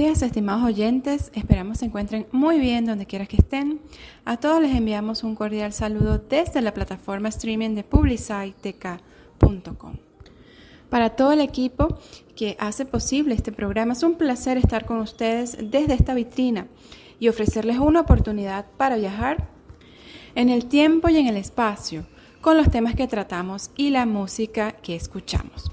días, estimados oyentes. Esperamos se encuentren muy bien donde quiera que estén. A todos les enviamos un cordial saludo desde la plataforma streaming de publicitek.com. Para todo el equipo que hace posible este programa, es un placer estar con ustedes desde esta vitrina y ofrecerles una oportunidad para viajar en el tiempo y en el espacio con los temas que tratamos y la música que escuchamos.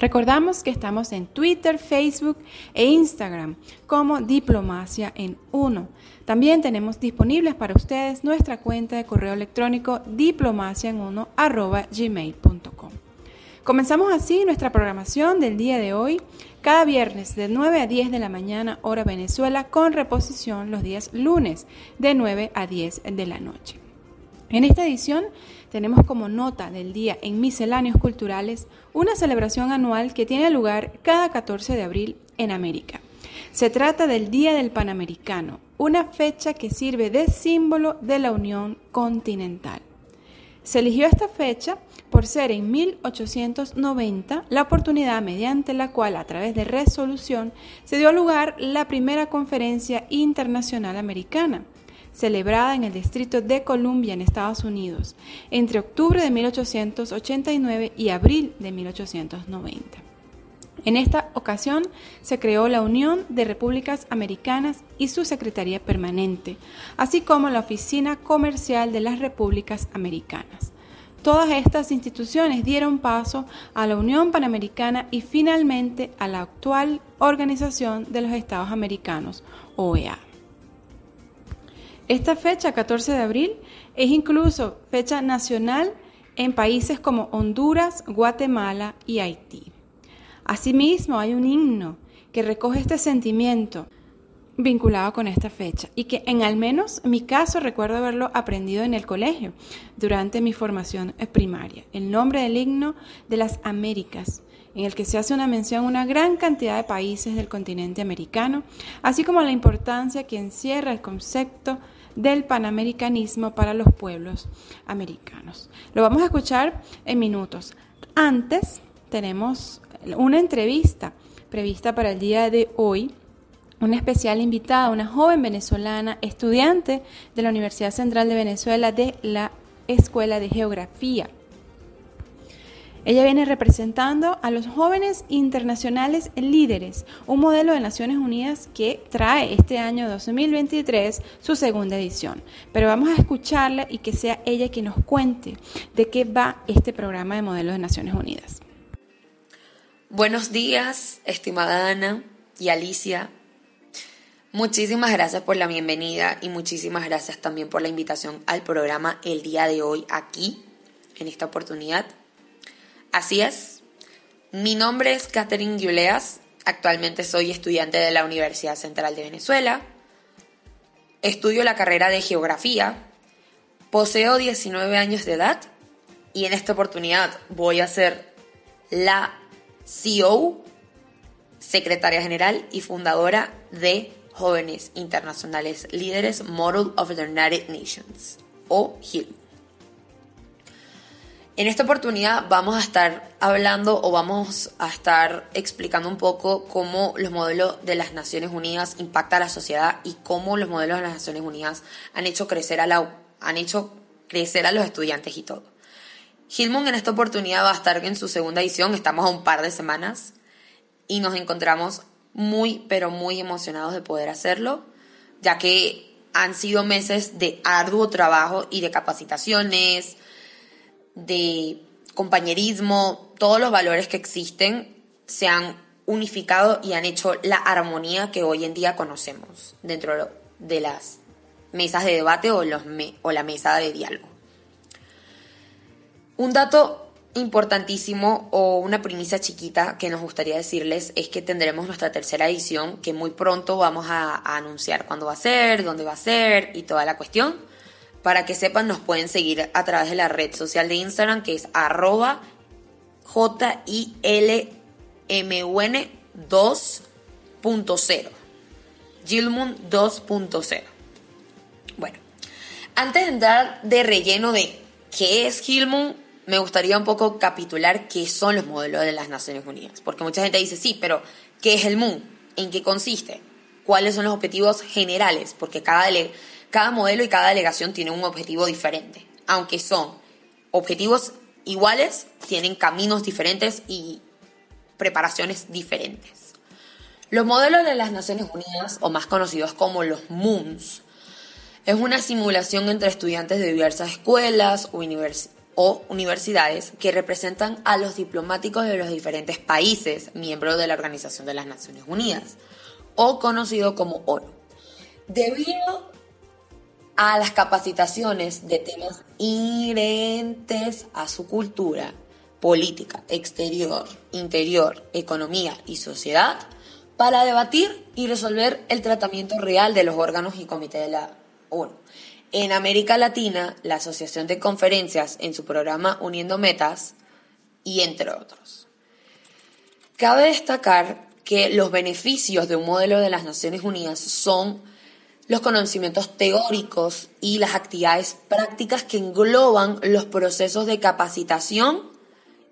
Recordamos que estamos en Twitter, Facebook e Instagram como Diplomacia en Uno. También tenemos disponibles para ustedes nuestra cuenta de correo electrónico diplomaciaen1@gmail.com. Comenzamos así nuestra programación del día de hoy, cada viernes de 9 a 10 de la mañana hora Venezuela, con reposición los días lunes de 9 a 10 de la noche. En esta edición tenemos como nota del día en Misceláneos Culturales una celebración anual que tiene lugar cada 14 de abril en América. Se trata del Día del Panamericano, una fecha que sirve de símbolo de la Unión Continental. Se eligió esta fecha por ser en 1890 la oportunidad mediante la cual a través de resolución se dio lugar la primera conferencia internacional americana celebrada en el Distrito de Columbia en Estados Unidos entre octubre de 1889 y abril de 1890. En esta ocasión se creó la Unión de Repúblicas Americanas y su Secretaría Permanente, así como la Oficina Comercial de las Repúblicas Americanas. Todas estas instituciones dieron paso a la Unión Panamericana y finalmente a la actual Organización de los Estados Americanos, OEA. Esta fecha, 14 de abril, es incluso fecha nacional en países como Honduras, Guatemala y Haití. Asimismo, hay un himno que recoge este sentimiento vinculado con esta fecha y que en al menos mi caso recuerdo haberlo aprendido en el colegio durante mi formación primaria. El nombre del himno de las Américas en el que se hace una mención a una gran cantidad de países del continente americano, así como la importancia que encierra el concepto del panamericanismo para los pueblos americanos. Lo vamos a escuchar en minutos. Antes tenemos una entrevista prevista para el día de hoy una especial invitada, una joven venezolana, estudiante de la Universidad Central de Venezuela de la Escuela de Geografía. Ella viene representando a los jóvenes internacionales líderes, un modelo de Naciones Unidas que trae este año 2023 su segunda edición. Pero vamos a escucharla y que sea ella quien nos cuente de qué va este programa de modelos de Naciones Unidas. Buenos días, estimada Ana y Alicia. Muchísimas gracias por la bienvenida y muchísimas gracias también por la invitación al programa el día de hoy aquí, en esta oportunidad. Así es. Mi nombre es Catherine Yuleas. Actualmente soy estudiante de la Universidad Central de Venezuela. Estudio la carrera de Geografía. Poseo 19 años de edad y en esta oportunidad voy a ser la CEO, secretaria general y fundadora de Jóvenes Internacionales Líderes Model of the United Nations, o HIL. En esta oportunidad vamos a estar hablando o vamos a estar explicando un poco cómo los modelos de las Naciones Unidas impactan a la sociedad y cómo los modelos de las Naciones Unidas han hecho crecer a la han hecho crecer a los estudiantes y todo. Gilmon en esta oportunidad va a estar en su segunda edición, estamos a un par de semanas y nos encontramos muy pero muy emocionados de poder hacerlo, ya que han sido meses de arduo trabajo y de capacitaciones, de compañerismo, todos los valores que existen se han unificado y han hecho la armonía que hoy en día conocemos dentro de las mesas de debate o, los o la mesa de diálogo. Un dato importantísimo o una primicia chiquita que nos gustaría decirles es que tendremos nuestra tercera edición que muy pronto vamos a anunciar cuándo va a ser, dónde va a ser y toda la cuestión. Para que sepan, nos pueden seguir a través de la red social de Instagram que es arroba J-I-L-M-U-N 2.0. Gilmun 2.0. Bueno, antes de entrar de relleno de qué es Gilmun, me gustaría un poco capitular qué son los modelos de las Naciones Unidas. Porque mucha gente dice, sí, pero ¿qué es el MUN? ¿En qué consiste? ¿Cuáles son los objetivos generales? Porque cada, cada modelo y cada delegación tiene un objetivo diferente. Aunque son objetivos iguales, tienen caminos diferentes y preparaciones diferentes. Los modelos de las Naciones Unidas, o más conocidos como los MOONS, es una simulación entre estudiantes de diversas escuelas o, universidades que representan a los diplomáticos de los diferentes países miembros de la Organización de las Naciones Unidas, o conocido como ONU. Debido a las capacitaciones de temas inherentes a su cultura, política, exterior, interior, economía y sociedad, para debatir y resolver el tratamiento real de los órganos y comités de la ONU. En América Latina, la Asociación de Conferencias en su programa Uniendo Metas y entre otros. Cabe destacar que los beneficios de un modelo de las Naciones Unidas son los conocimientos teóricos y las actividades prácticas que engloban los procesos de capacitación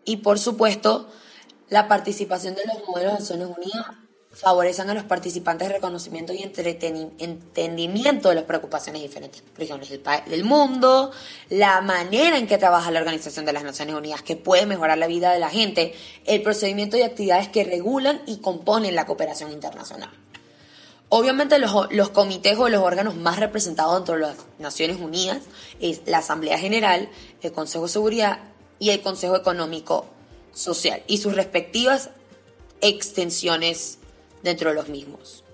y, por supuesto, la participación de los modelos de Naciones Unidas favorecen a los participantes reconocimiento y entendimiento de las preocupaciones de diferentes regiones del, del mundo, la manera en que trabaja la Organización de las Naciones Unidas, que puede mejorar la vida de la gente, el procedimiento y actividades que regulan y componen la cooperación internacional. Obviamente los, los comités o los órganos más representados dentro de las Naciones Unidas es la Asamblea General, el Consejo de Seguridad y el Consejo Económico Social y sus respectivas extensiones dentro de los mismos.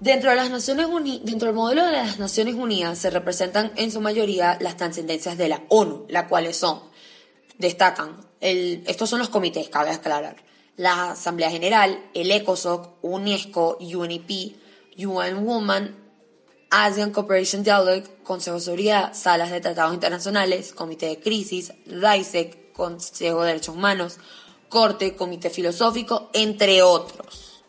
Dentro, de las Naciones dentro del modelo de las Naciones Unidas se representan en su mayoría las trascendencias de la ONU, las cuales son, destacan, el, estos son los comités, cabe aclarar, la Asamblea General, el ECOSOC, UNESCO, UNEP, UN Women, Asian Cooperation Dialogue, Consejo de Seguridad, Salas de Tratados Internacionales, Comité de Crisis, DISEC, Consejo de Derechos Humanos, Corte, Comité Filosófico, entre otros.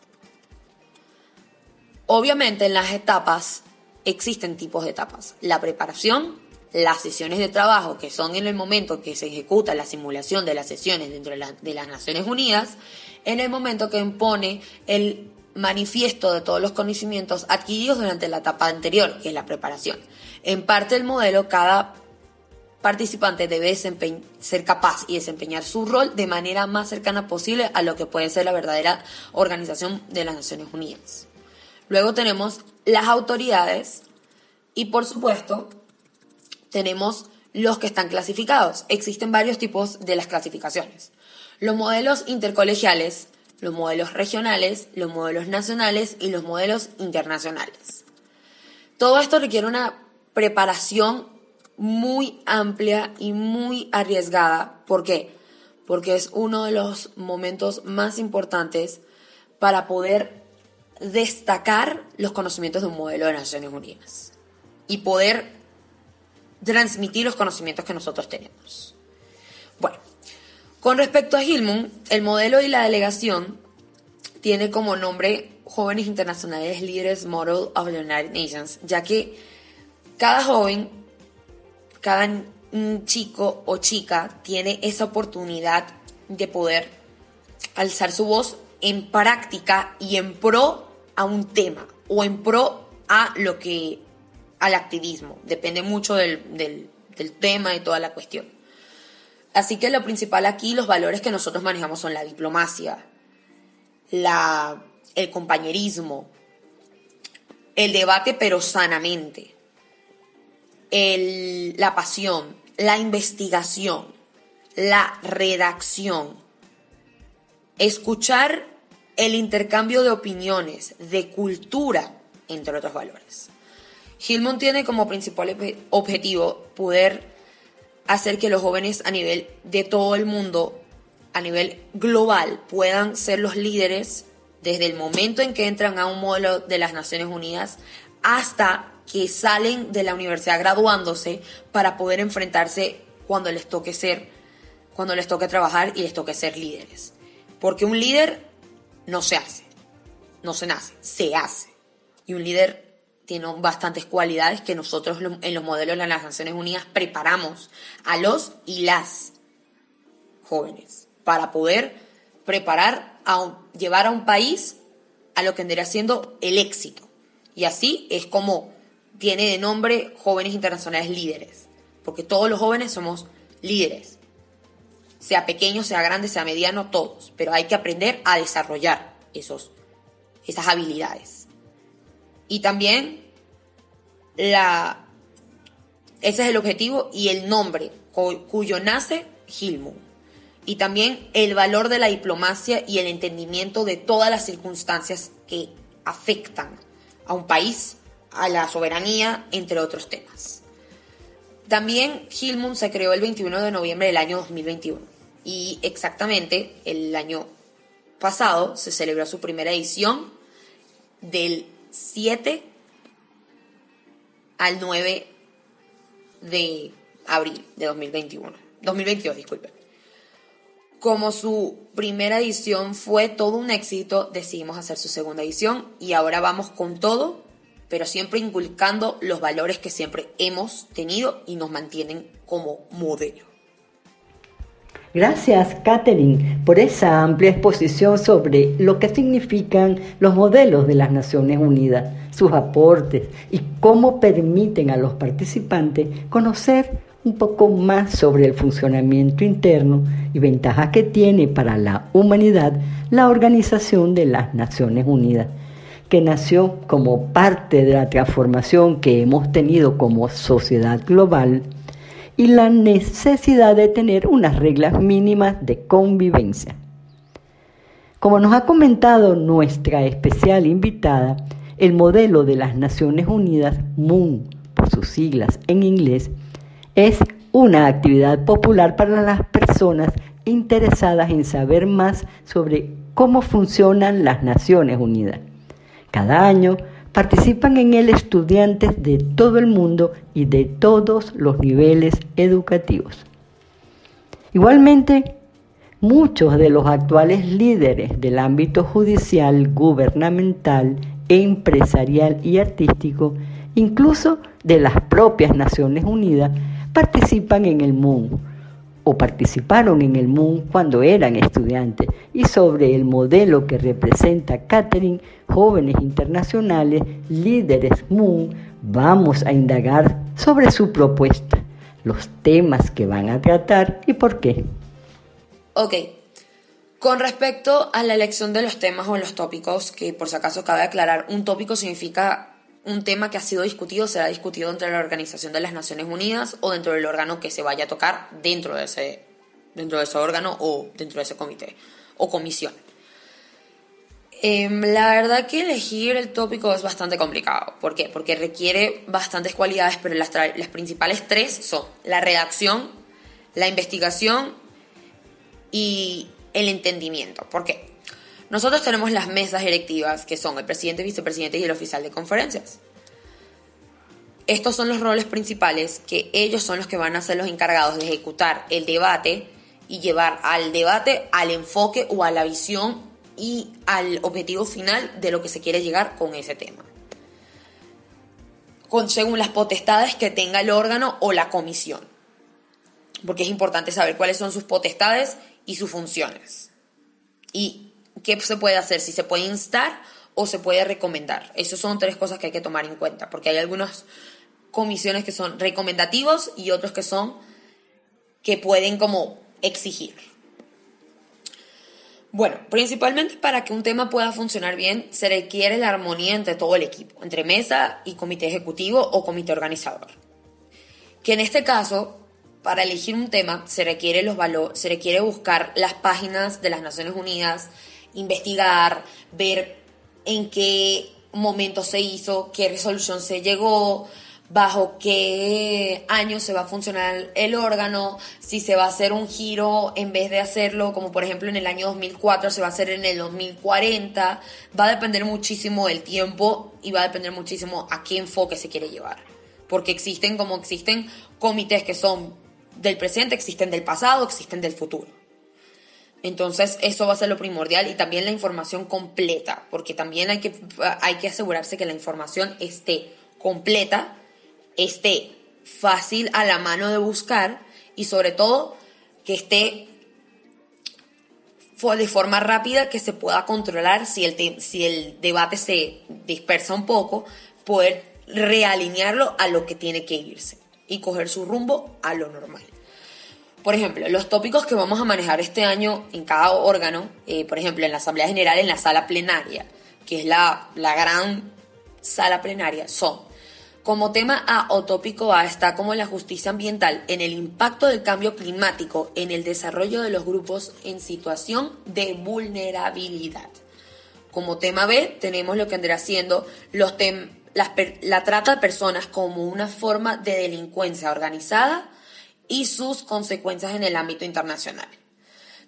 Obviamente en las etapas existen tipos de etapas. La preparación, las sesiones de trabajo, que son en el momento que se ejecuta la simulación de las sesiones dentro de, las Naciones Unidas, en el momento que impone el manifiesto de todos los conocimientos adquiridos durante la etapa anterior, que es la preparación. En parte del modelo, cada participante debe ser capaz y desempeñar su rol de manera más cercana posible a lo que puede ser la verdadera organización de las Naciones Unidas. Luego tenemos las autoridades y por supuesto tenemos los que están clasificados. Existen varios tipos de las clasificaciones. Los modelos intercolegiales, los modelos regionales, los modelos nacionales y los modelos internacionales. Todo esto requiere una preparación muy amplia y muy arriesgada. ¿Por qué? Porque es uno de los momentos más importantes para poder destacar los conocimientos de un modelo de Naciones Unidas y poder transmitir los conocimientos que nosotros tenemos. Bueno, con respecto a Hillman, el modelo y la delegación tiene como nombre Jóvenes Internacionales Líderes Model of the United Nations, ya que cada joven, cada chico o chica tiene esa oportunidad de poder alzar su voz en práctica y en pro a un tema o en pro a lo que al activismo. Depende mucho del, del, tema y toda la cuestión. Así que lo principal aquí, los valores que nosotros manejamos son la diplomacia, la, el compañerismo, el debate pero sanamente, el, la pasión, la investigación, la redacción, escuchar el intercambio de opiniones, de cultura, entre otros valores. Gilmont tiene como principal objetivo poder hacer que los jóvenes a nivel de todo el mundo, a nivel global, puedan ser los líderes desde el momento en que entran a un modelo de las Naciones Unidas hasta que salen de la universidad graduándose para poder enfrentarse cuando les toque ser, cuando les toque trabajar y les toque ser líderes. Porque un líder no se hace, no se nace, se hace. Y un líder tiene bastantes cualidades que nosotros en los modelos de las Naciones Unidas preparamos a los y las jóvenes para poder preparar, a llevar a un país a lo que vendría siendo el éxito. Y así es como tiene de nombre Jóvenes Internacionales Líderes, porque todos los jóvenes somos líderes, sea pequeño, sea grande, sea mediano, todos, pero hay que aprender a desarrollar esos, esas habilidades. Y también la, ese es el objetivo y el nombre cuyo nace Gilmour. Y también el valor de la diplomacia y el entendimiento de todas las circunstancias que afectan a un país, a la soberanía, entre otros temas. También Gilmour se creó el 21 de noviembre del año 2021 y exactamente el año pasado se celebró su primera edición del 7 al 9 de abril de 2021. 2022, disculpen. Como su primera edición fue todo un éxito, decidimos hacer su segunda edición y ahora vamos con todo, pero siempre inculcando los valores que siempre hemos tenido y nos mantienen como modelo. Gracias, Catherine, por esa amplia exposición sobre lo que significan los modelos de las Naciones Unidas, sus aportes y cómo permiten a los participantes conocer un poco más sobre el funcionamiento interno y ventajas que tiene para la humanidad la Organización de las Naciones Unidas, que nació como parte de la transformación que hemos tenido como sociedad global y la necesidad de tener unas reglas mínimas de convivencia. Como nos ha comentado nuestra especial invitada, el modelo de las Naciones Unidas, MOON por sus siglas en inglés, es una actividad popular para las personas interesadas en saber más sobre cómo funcionan las Naciones Unidas. Cada año participan en él estudiantes de todo el mundo y de todos los niveles educativos. Igualmente, muchos de los actuales líderes del ámbito judicial, gubernamental, empresarial y artístico, incluso de las propias Naciones Unidas, participan en el MUN o participaron en el MUN cuando eran estudiantes y sobre el modelo que representa Catherine, jóvenes internacionales, líderes MUN, vamos a indagar sobre su propuesta, los temas que van a tratar y por qué. Ok, con respecto a la elección de los temas o los tópicos, que por si acaso cabe aclarar, un tópico significa un tema que ha sido discutido será discutido entre la Organización de las Naciones Unidas o dentro del órgano que se vaya a tocar dentro de ese, dentro de órgano o dentro de ese comité o comisión. Em, la verdad que elegir el tópico es bastante complicado. ¿Por qué? Porque requiere bastantes cualidades, pero las, las principales tres son la redacción, la investigación y el entendimiento. ¿Por qué? Nosotros tenemos las mesas directivas, que son el presidente, vicepresidente y el oficial de conferencias. Estos son los roles principales que ellos son los que van a ser los encargados de ejecutar el debate y llevar al debate al enfoque o a la visión y al objetivo final de lo que se quiere llegar con ese tema. Con, según las potestades que tenga el órgano o la comisión. Porque es importante saber cuáles son sus potestades y sus funciones. Y qué se puede hacer, si se puede instar o se puede recomendar. Esas son tres cosas que hay que tomar en cuenta, porque hay algunas comisiones que son recomendativos y otros que son que pueden como exigir. Bueno, principalmente para que un tema pueda funcionar bien se requiere la armonía entre todo el equipo, entre mesa y comité ejecutivo o comité organizador. Que en este caso, para elegir un tema se requiere los valores, se requiere buscar las páginas de las Naciones Unidas, investigar, ver en qué momento se hizo, qué resolución se llegó, bajo qué año se va a funcionar el órgano, si se va a hacer un giro en vez de hacerlo como por ejemplo en el año 2004 se va a hacer en el 2040, va a depender muchísimo del tiempo y va a depender muchísimo a qué enfoque se quiere llevar, porque existen como existen comités que son del presente, existen del pasado, existen del futuro. Entonces, eso va a ser lo primordial y también la información completa, porque también hay que, hay que asegurarse que la información esté completa, esté fácil a la mano de buscar y sobre todo que esté de forma rápida que se pueda controlar si el, si el debate se dispersa un poco, poder realinearlo a lo que tiene que irse y coger su rumbo a lo normal. Por ejemplo, los tópicos que vamos a manejar este año en cada órgano, eh, por ejemplo, en la Asamblea General, en la sala plenaria, que es la, la gran sala plenaria, son como tema A o tópico A está como la justicia ambiental en el impacto del cambio climático en el desarrollo de los grupos en situación de vulnerabilidad. Como tema B tenemos lo que vendrá siendo los la, la trata de personas como una forma de delincuencia organizada y sus consecuencias en el ámbito internacional.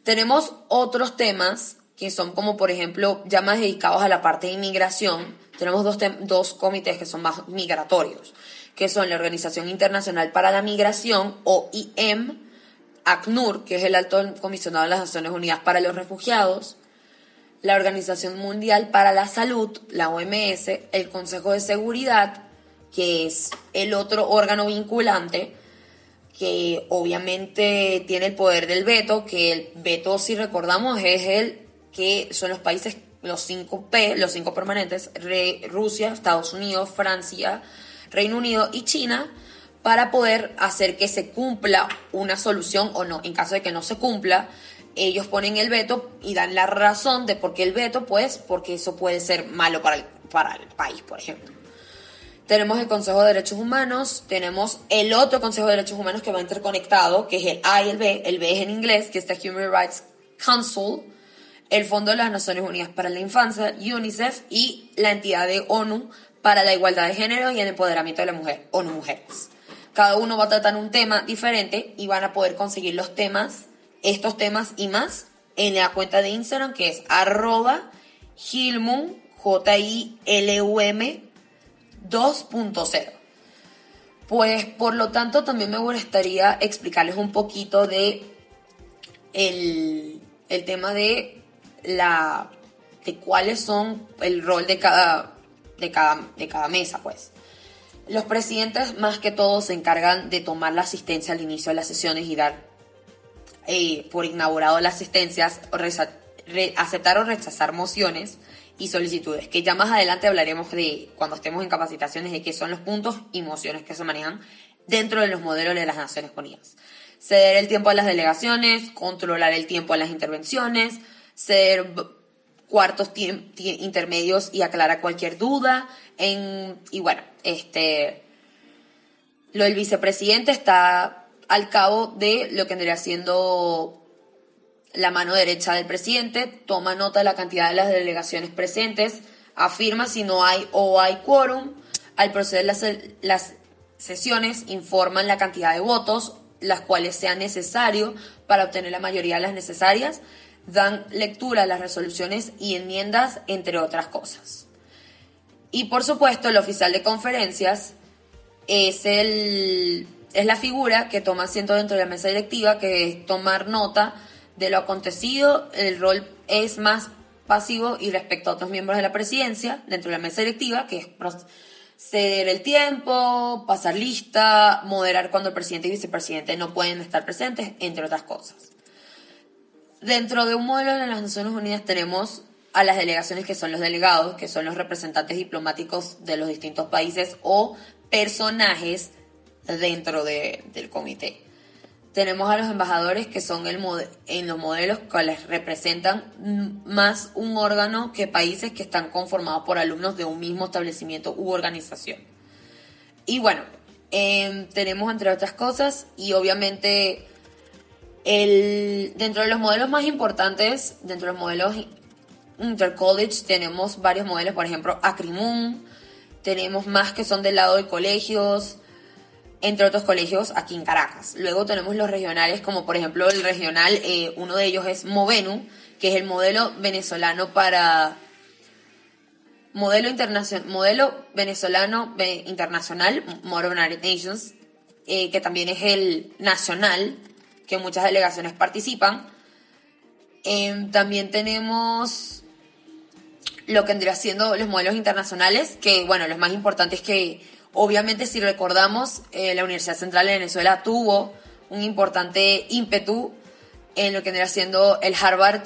Tenemos otros temas que son como por ejemplo ya más dedicados a la parte de inmigración, tenemos dos, dos comités que son más migratorios, que son la Organización Internacional para la Migración, o IM, ACNUR, que es el Alto Comisionado de las Naciones Unidas para los Refugiados, la Organización Mundial para la Salud, la OMS, el Consejo de Seguridad, que es el otro órgano vinculante, que obviamente tiene el poder del veto, que el veto, si recordamos, es el que son los países los cinco P, los cinco permanentes, Rusia, Estados Unidos, Francia, Reino Unido y China, para poder hacer que se cumpla una solución o no. En caso de que no se cumpla, ellos ponen el veto y dan la razón de por qué el veto, pues porque eso puede ser malo para el, para el país, por ejemplo. Tenemos el Consejo de Derechos Humanos, tenemos el otro Consejo de Derechos Humanos que va interconectado, que es el A y el B, el B es en inglés, que es el Human Rights Council, el Fondo de las Naciones Unidas para la Infancia, UNICEF, y la entidad de ONU para la igualdad de género y el empoderamiento de la mujer, ONU Mujeres. Cada uno va a tratar un tema diferente y van a poder conseguir los temas, estos temas y más, en la cuenta de Instagram que es arroba Hilmum, J-I-L-U-M 2.0. Pues por lo tanto también me gustaría explicarles un poquito de el, el tema de la de cuáles son el rol de cada, de cada, de cada mesa, pues. Los presidentes más que todo se encargan de tomar la asistencia al inicio de las sesiones y dar eh, por inaugurado las asistencias, aceptar o rechazar mociones y solicitudes, que ya más adelante hablaremos de cuando estemos en capacitaciones de qué son los puntos y mociones que se manejan dentro de los modelos de las Naciones Unidas. Ceder el tiempo a las delegaciones, controlar el tiempo a las intervenciones, ser cuartos intermedios y aclarar cualquier duda. En, y bueno, este, lo del vicepresidente está al cabo de lo que vendría siendo la mano derecha del presidente, toma nota de la cantidad de las delegaciones presentes, afirma si no hay o hay quórum, al proceder las, las sesiones informan la cantidad de votos, las cuales sean necesarios para obtener la mayoría de las necesarias, dan lectura a las resoluciones y enmiendas, entre otras cosas. Y por supuesto, el oficial de conferencias es, el, es la figura que toma asiento dentro de la mesa directiva, que es tomar nota de lo acontecido. El rol es más pasivo y respecto a otros miembros de la presidencia dentro de la mesa directiva, que es ceder el tiempo, pasar lista, moderar cuando el presidente y vicepresidente no pueden estar presentes, entre otras cosas. Dentro de un modelo de las Naciones Unidas tenemos a las delegaciones que son los delegados, que son los representantes diplomáticos de los distintos países o personajes dentro del comité. Tenemos a los embajadores que son el en los modelos que les representan más un órgano que países que están conformados por alumnos de un mismo establecimiento u organización. Y bueno, em, tenemos entre otras cosas y obviamente el, dentro de los modelos más importantes, dentro de los modelos intercollege, tenemos varios modelos, por ejemplo, Acrimun, tenemos más que son del lado de colegios, entre otros colegios aquí en Caracas. Luego tenemos los regionales, como por ejemplo el regional, eh, uno de ellos es Movenu, que es el modelo venezolano para modelo internacional, modelo venezolano internacional, Modern United Nations, eh, que también es el nacional que muchas delegaciones participan. Em, también tenemos lo que vendría siendo los modelos internacionales, que bueno, los más importantes que obviamente si recordamos, eh, la Universidad Central de Venezuela tuvo un importante ímpetu en lo que vendría siendo el Harvard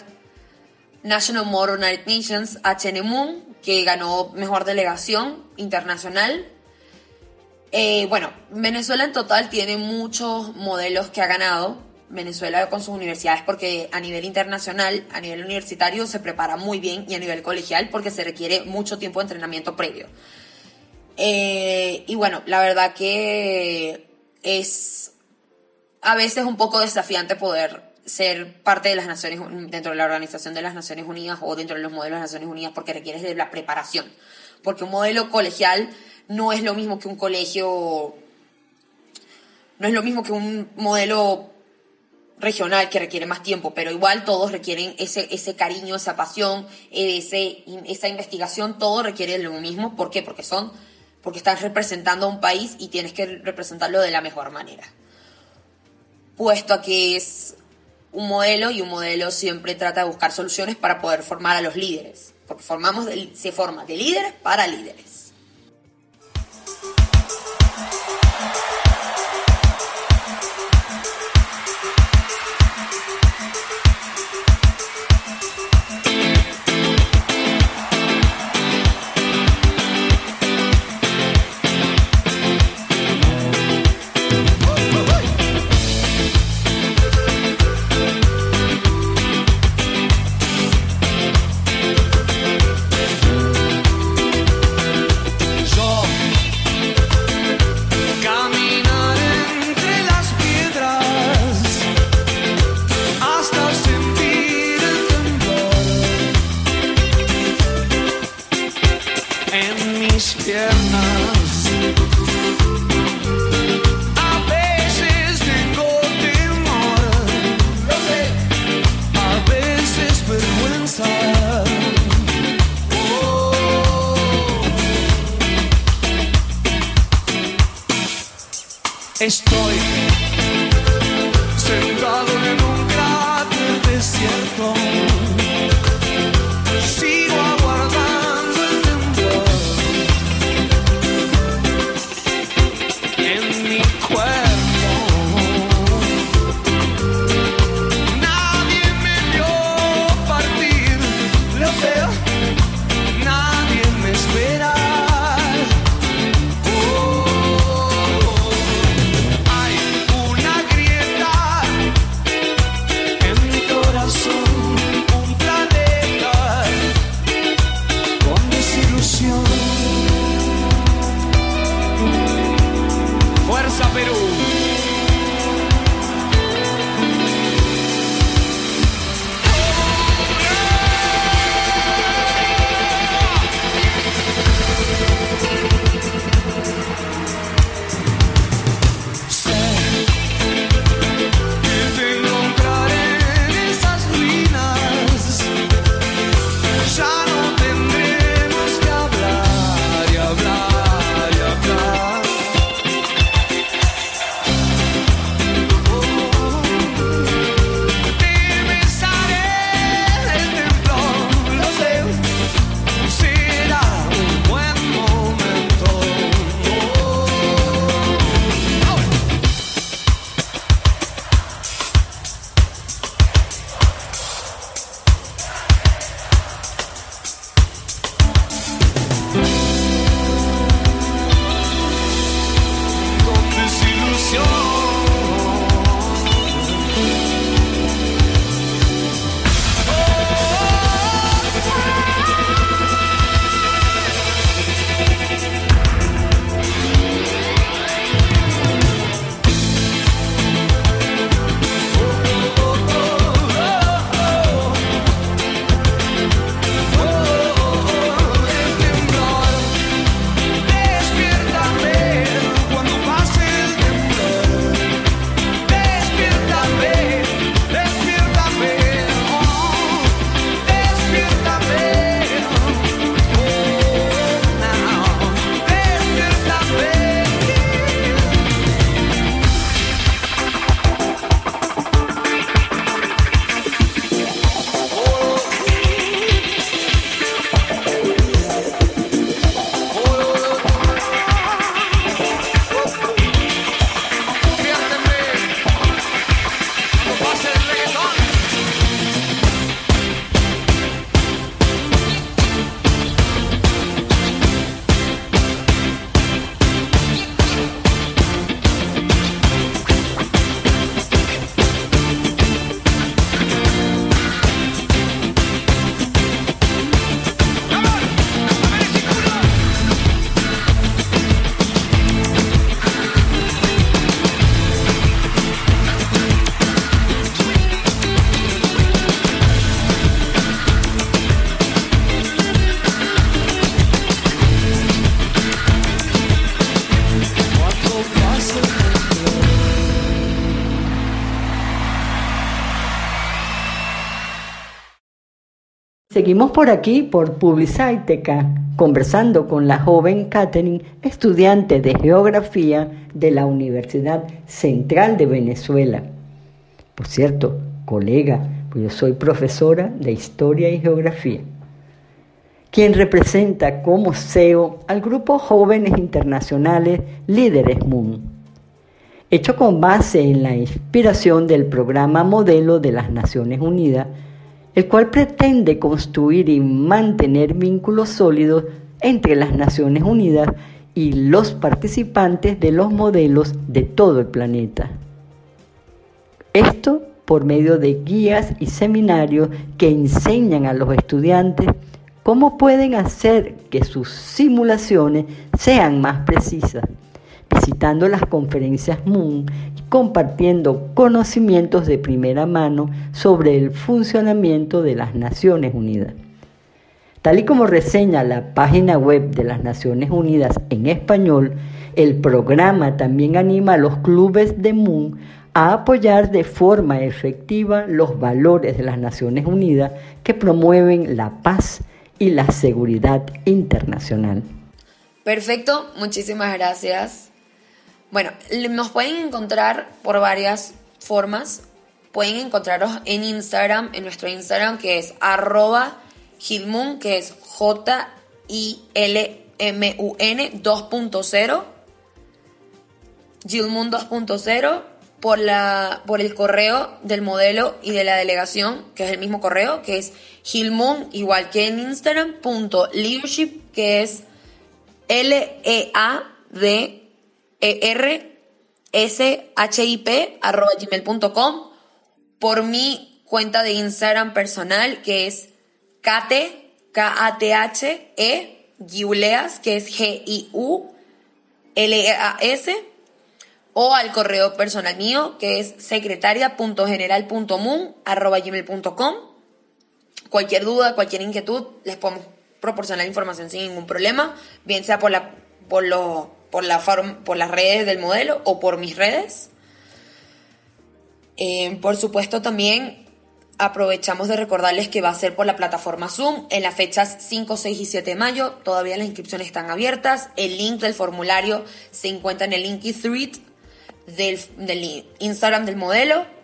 National Motor United Nations, HNMUN, que ganó mejor delegación internacional. Eh, bueno, Venezuela en total tiene muchos modelos que ha ganado. Venezuela con sus universidades porque a nivel internacional, a nivel universitario se prepara muy bien y a nivel colegial porque se requiere mucho tiempo de entrenamiento previo. Eh, y bueno, la verdad que es a veces un poco desafiante poder ser parte de las Naciones dentro de la Organización de las Naciones Unidas o dentro de los modelos de las Naciones Unidas porque requiere de la preparación. Porque un modelo colegial no es lo mismo que un colegio, no es lo mismo que un modelo regional que requiere más tiempo, pero igual todos requieren ese, ese cariño, esa pasión, ese, esa investigación, todo requiere lo mismo. ¿Por qué? Porque son, porque estás representando a un país y tienes que representarlo de la mejor manera. Puesto a que es un modelo y un modelo siempre trata de buscar soluciones para poder formar a los líderes, porque formamos se forma de líderes para líderes. Em minhas pernas, A vezes tengo temor, a veces vergüenza. Oh. Estou Seguimos por aquí, por Publiciteca, conversando con la joven Catherine, estudiante de Geografía de la Universidad Central de Venezuela. Por cierto, colega, pues yo soy profesora de Historia y Geografía, quien representa como CEO al grupo Jóvenes Internacionales Líderes Moon, hecho con base en la inspiración del programa modelo de las Naciones Unidas el cual pretende construir y mantener vínculos sólidos entre las Naciones Unidas y los participantes de los modelos de todo el planeta. Esto por medio de guías y seminarios que enseñan a los estudiantes cómo pueden hacer que sus simulaciones sean más precisas, visitando las conferencias Moon compartiendo conocimientos de primera mano sobre el funcionamiento de las Naciones Unidas. Tal y como reseña la página web de las Naciones Unidas en español, el programa también anima a los clubes de Moon a apoyar de forma efectiva los valores de las Naciones Unidas que promueven la paz y la seguridad internacional. Perfecto, muchísimas gracias. Bueno, nos pueden encontrar por varias formas. Pueden encontrarnos en Instagram, en nuestro Instagram que es arroba que es J-I-L-M-U-N 2.0. Gilmun 2.0 por, por el correo del modelo y de la delegación, que es el mismo correo, que es Gilmun, igual que en Instagram, punto leadership, que es L-E-A-D gmail.com por mi cuenta de Instagram personal que es Kate, K-A-T-H-E, Giuleas, que es G-I-U-L-E-A-S, o al correo personal mío que es secretaria.general.moon.gmail.com. Cualquier duda, cualquier inquietud, les podemos proporcionar información sin ningún problema, bien sea por, la, por los por, la por las redes del modelo o por mis redes. Eh, por supuesto también aprovechamos de recordarles que va a ser por la plataforma Zoom en las fechas 5, 6 y 7 de mayo. Todavía las inscripciones están abiertas. El link del formulario se encuentra en el link thread del, del Instagram del modelo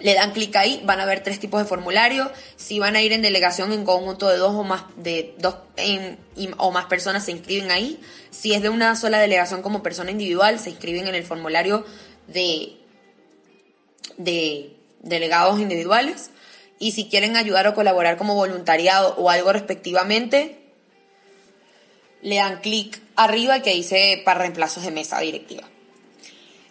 le dan clic ahí, van a ver tres tipos de formulario. Si van a ir en delegación en conjunto de dos o más de dos o más personas se inscriben ahí. Si es de una sola delegación como persona individual, se inscriben en el formulario de de delegados individuales. Y si quieren ayudar o colaborar como voluntariado o algo respectivamente, le dan clic arriba que dice para reemplazos de mesa directiva.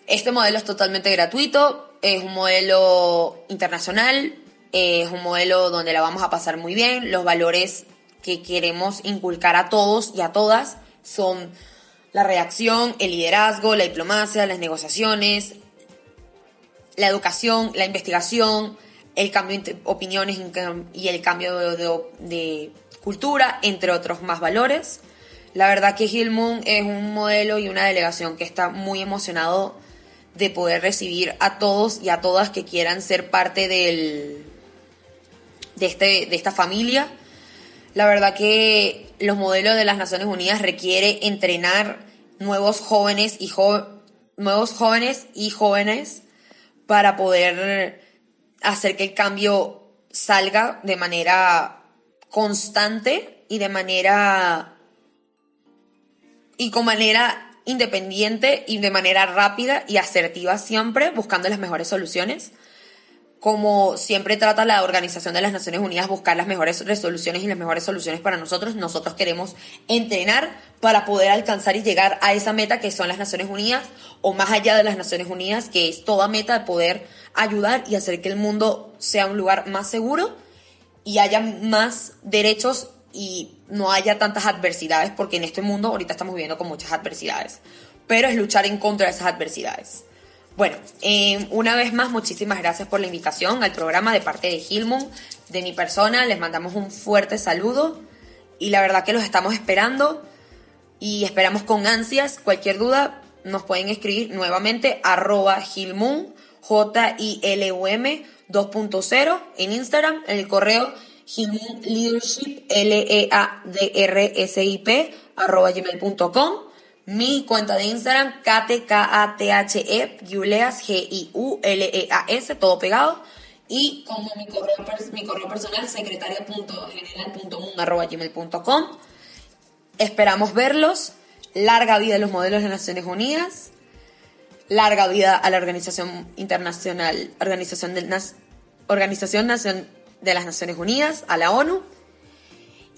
Este modelo es totalmente gratuito, es un modelo internacional, es un modelo donde la vamos a pasar muy bien. Los valores que queremos inculcar a todos y a todas son la reacción, el liderazgo, la diplomacia, las negociaciones, la educación, la investigación, el cambio de opiniones y el cambio de, cultura, entre otros más valores. La verdad que Moon es un modelo y una delegación que está muy emocionado de poder recibir a todos y a todas que quieran ser parte del, de, este, de esta familia. La verdad que los modelos de las Naciones Unidas requiere entrenar nuevos jóvenes y nuevos jóvenes y jóvenes para poder hacer que el cambio salga de manera constante y de manera y con manera independiente y de manera rápida y asertiva siempre, buscando las mejores soluciones. Como siempre trata la Organización de las Naciones Unidas buscar las mejores resoluciones y las mejores soluciones para nosotros, nosotros queremos entrenar para poder alcanzar y llegar a esa meta que son las Naciones Unidas o más allá de las Naciones Unidas, que es toda meta de poder ayudar y hacer que el mundo sea un lugar más seguro y haya más derechos y no haya tantas adversidades, porque en este mundo ahorita estamos viviendo con muchas adversidades, pero es luchar en contra de esas adversidades. Bueno, eh, una vez más, muchísimas gracias por la invitación al programa de parte de Gilmon, de mi persona, les mandamos un fuerte saludo y la verdad que los estamos esperando y esperamos con ansias. Cualquier duda nos pueden escribir nuevamente arroba Gilmum, J-I-L-U-M 2.0 en Instagram, en el correo Human Leadership, L-E-A-D-R-S-I-P, arroba gmail.com. Mi cuenta de Instagram, Kate, K-A-T-H-E, Giuleas, G-I-U-L-E-A-S, todo pegado. Y como mi correo, mi correo personal, secretaria.general.mun, Esperamos verlos. Larga vida a los modelos de Naciones Unidas. Larga vida a la Organización Internacional, Organización, de, Organización de las Naciones Unidas, a la ONU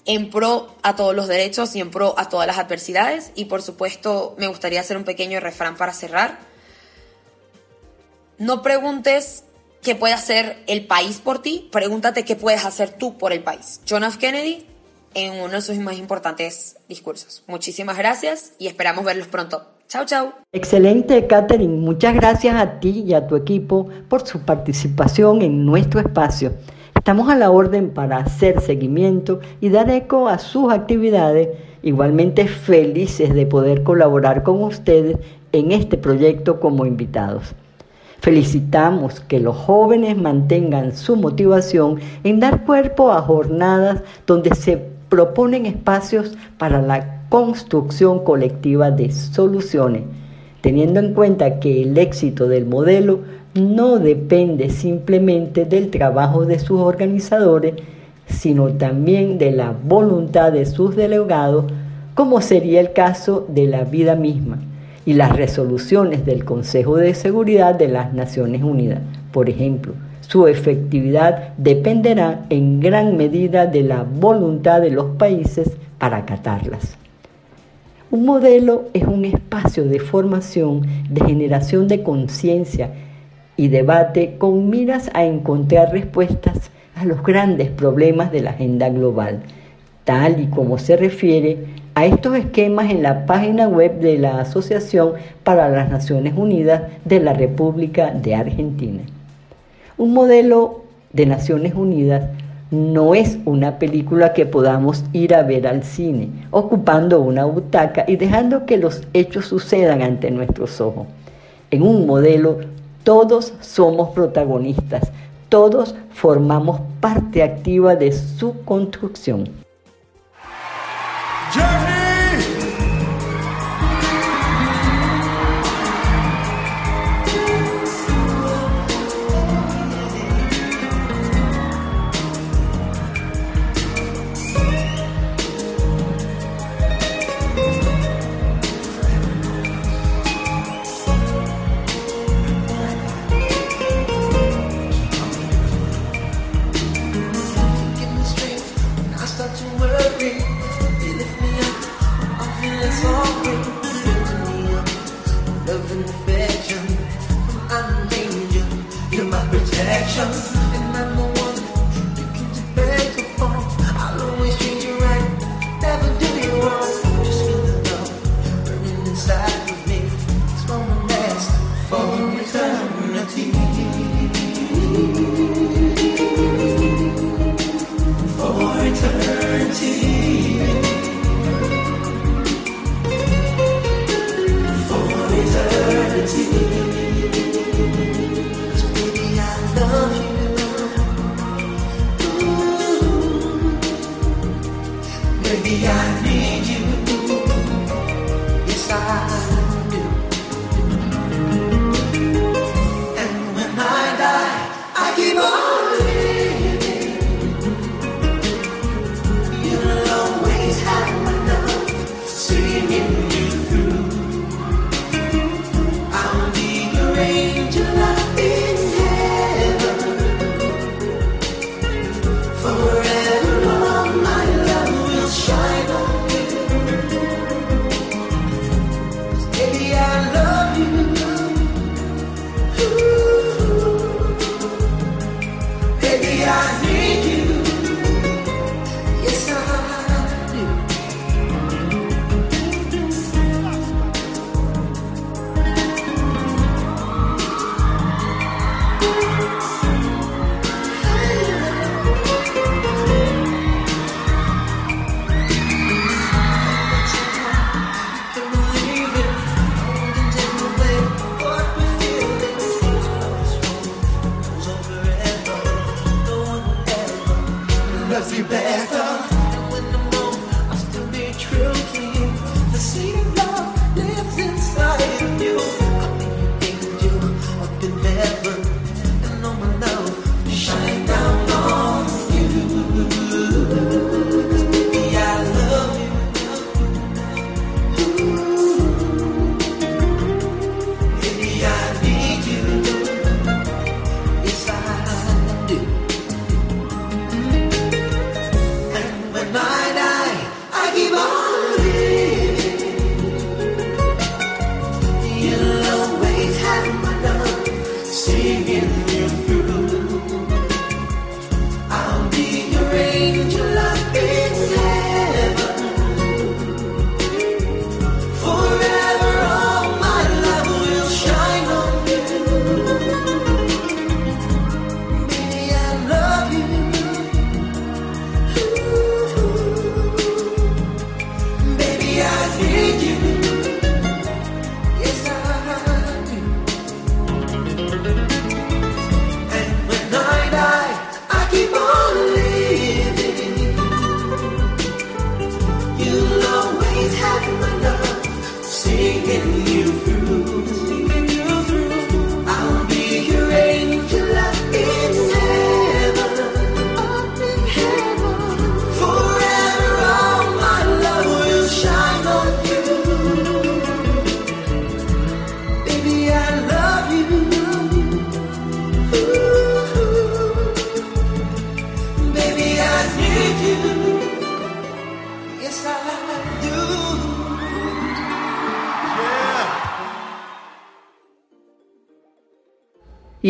en pro a todos los derechos y en pro a todas las adversidades. Y por supuesto, me gustaría hacer un pequeño refrán para cerrar. No preguntes qué puede hacer el país por ti, pregúntate qué puedes hacer tú por el país. John F. Kennedy en uno de sus más importantes discursos. Muchísimas gracias y esperamos verlos pronto. Chao, chao. Excelente, Catherine. Muchas gracias a ti y a tu equipo por su participación en nuestro espacio. Estamos a la orden para hacer seguimiento y dar eco a sus actividades, igualmente felices de poder colaborar con ustedes en este proyecto como invitados. Felicitamos que los jóvenes mantengan su motivación en dar cuerpo a jornadas donde se proponen espacios para la construcción colectiva de soluciones, teniendo en cuenta que el éxito del modelo no depende simplemente del trabajo de sus organizadores, sino también de la voluntad de sus delegados, como sería el caso de la vida misma y las resoluciones del Consejo de Seguridad de las Naciones Unidas. Por ejemplo, su efectividad dependerá en gran medida de la voluntad de los países para acatarlas. Un modelo es un espacio de formación, de generación de conciencia y debate con miras a encontrar respuestas a los grandes problemas de la agenda global, tal y como se refiere a estos esquemas en la página web de la Asociación para las Naciones Unidas de la República de Argentina. Un modelo de Naciones Unidas no es una película que podamos ir a ver al cine, ocupando una butaca y dejando que los hechos sucedan ante nuestros ojos. En un modelo todos somos protagonistas, todos formamos parte activa de su construcción.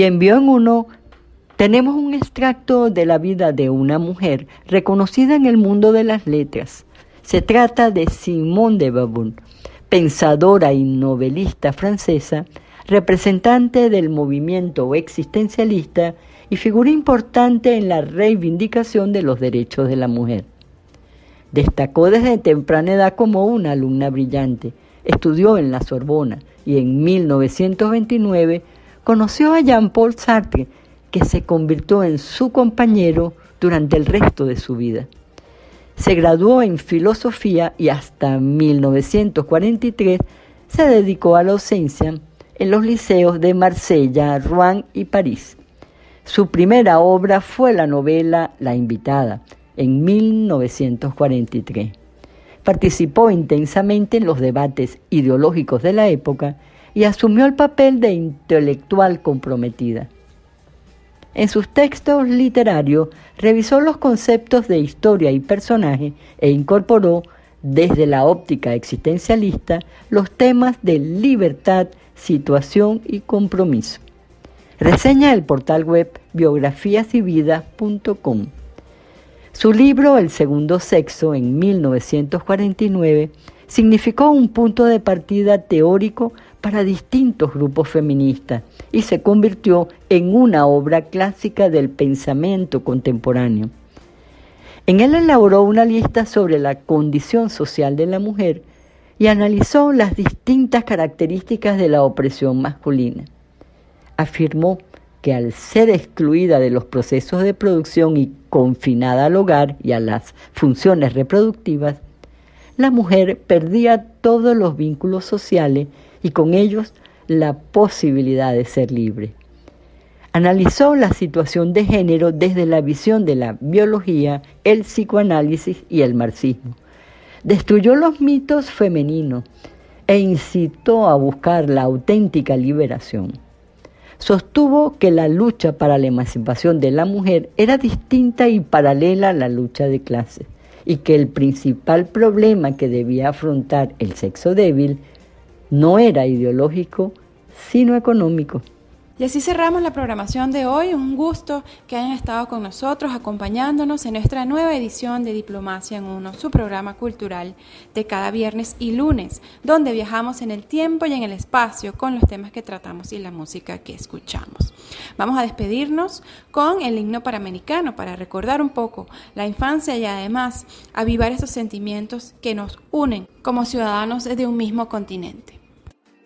Envió en uno tenemos un extracto de la vida de una mujer reconocida en el mundo de las letras. Se trata de Simone de Beauvoir, pensadora y novelista francesa, representante del movimiento existencialista y figura importante en la reivindicación de los derechos de la mujer. Destacó desde temprana edad como una alumna brillante, estudió en la Sorbona y en 1929 conoció a Jean-Paul Sartre, que se convirtió en su compañero durante el resto de su vida. Se graduó en filosofía y hasta 1943 se dedicó a la docencia en los liceos de Marsella, Rouen y París. Su primera obra fue la novela La invitada, en 1943. Participó intensamente en los debates ideológicos de la época y asumió el papel de intelectual comprometida. En sus textos literarios revisó los conceptos de historia y personaje e incorporó desde la óptica existencialista los temas de libertad, situación y compromiso. Reseña el portal web biografiasyvidas.com. Su libro El segundo sexo en 1949 significó un punto de partida teórico para distintos grupos feministas y se convirtió en una obra clásica del pensamiento contemporáneo. En él elaboró una lista sobre la condición social de la mujer y analizó las distintas características de la opresión masculina. Afirmó que al ser excluida de los procesos de producción y confinada al hogar y a las funciones reproductivas, la mujer perdía todos los vínculos sociales y con ellos la posibilidad de ser libre. Analizó la situación de género desde la visión de la biología, el psicoanálisis y el marxismo. Destruyó los mitos femeninos e incitó a buscar la auténtica liberación. Sostuvo que la lucha para la emancipación de la mujer era distinta y paralela a la lucha de clases y que el principal problema que debía afrontar el sexo débil no era ideológico, sino económico. Y así cerramos la programación de hoy. Un gusto que hayan estado con nosotros, acompañándonos en nuestra nueva edición de Diplomacia en Uno, su programa cultural de cada viernes y lunes, donde viajamos en el tiempo y en el espacio con los temas que tratamos y la música que escuchamos. Vamos a despedirnos con el himno panamericano para recordar un poco la infancia y además avivar esos sentimientos que nos unen como ciudadanos de un mismo continente.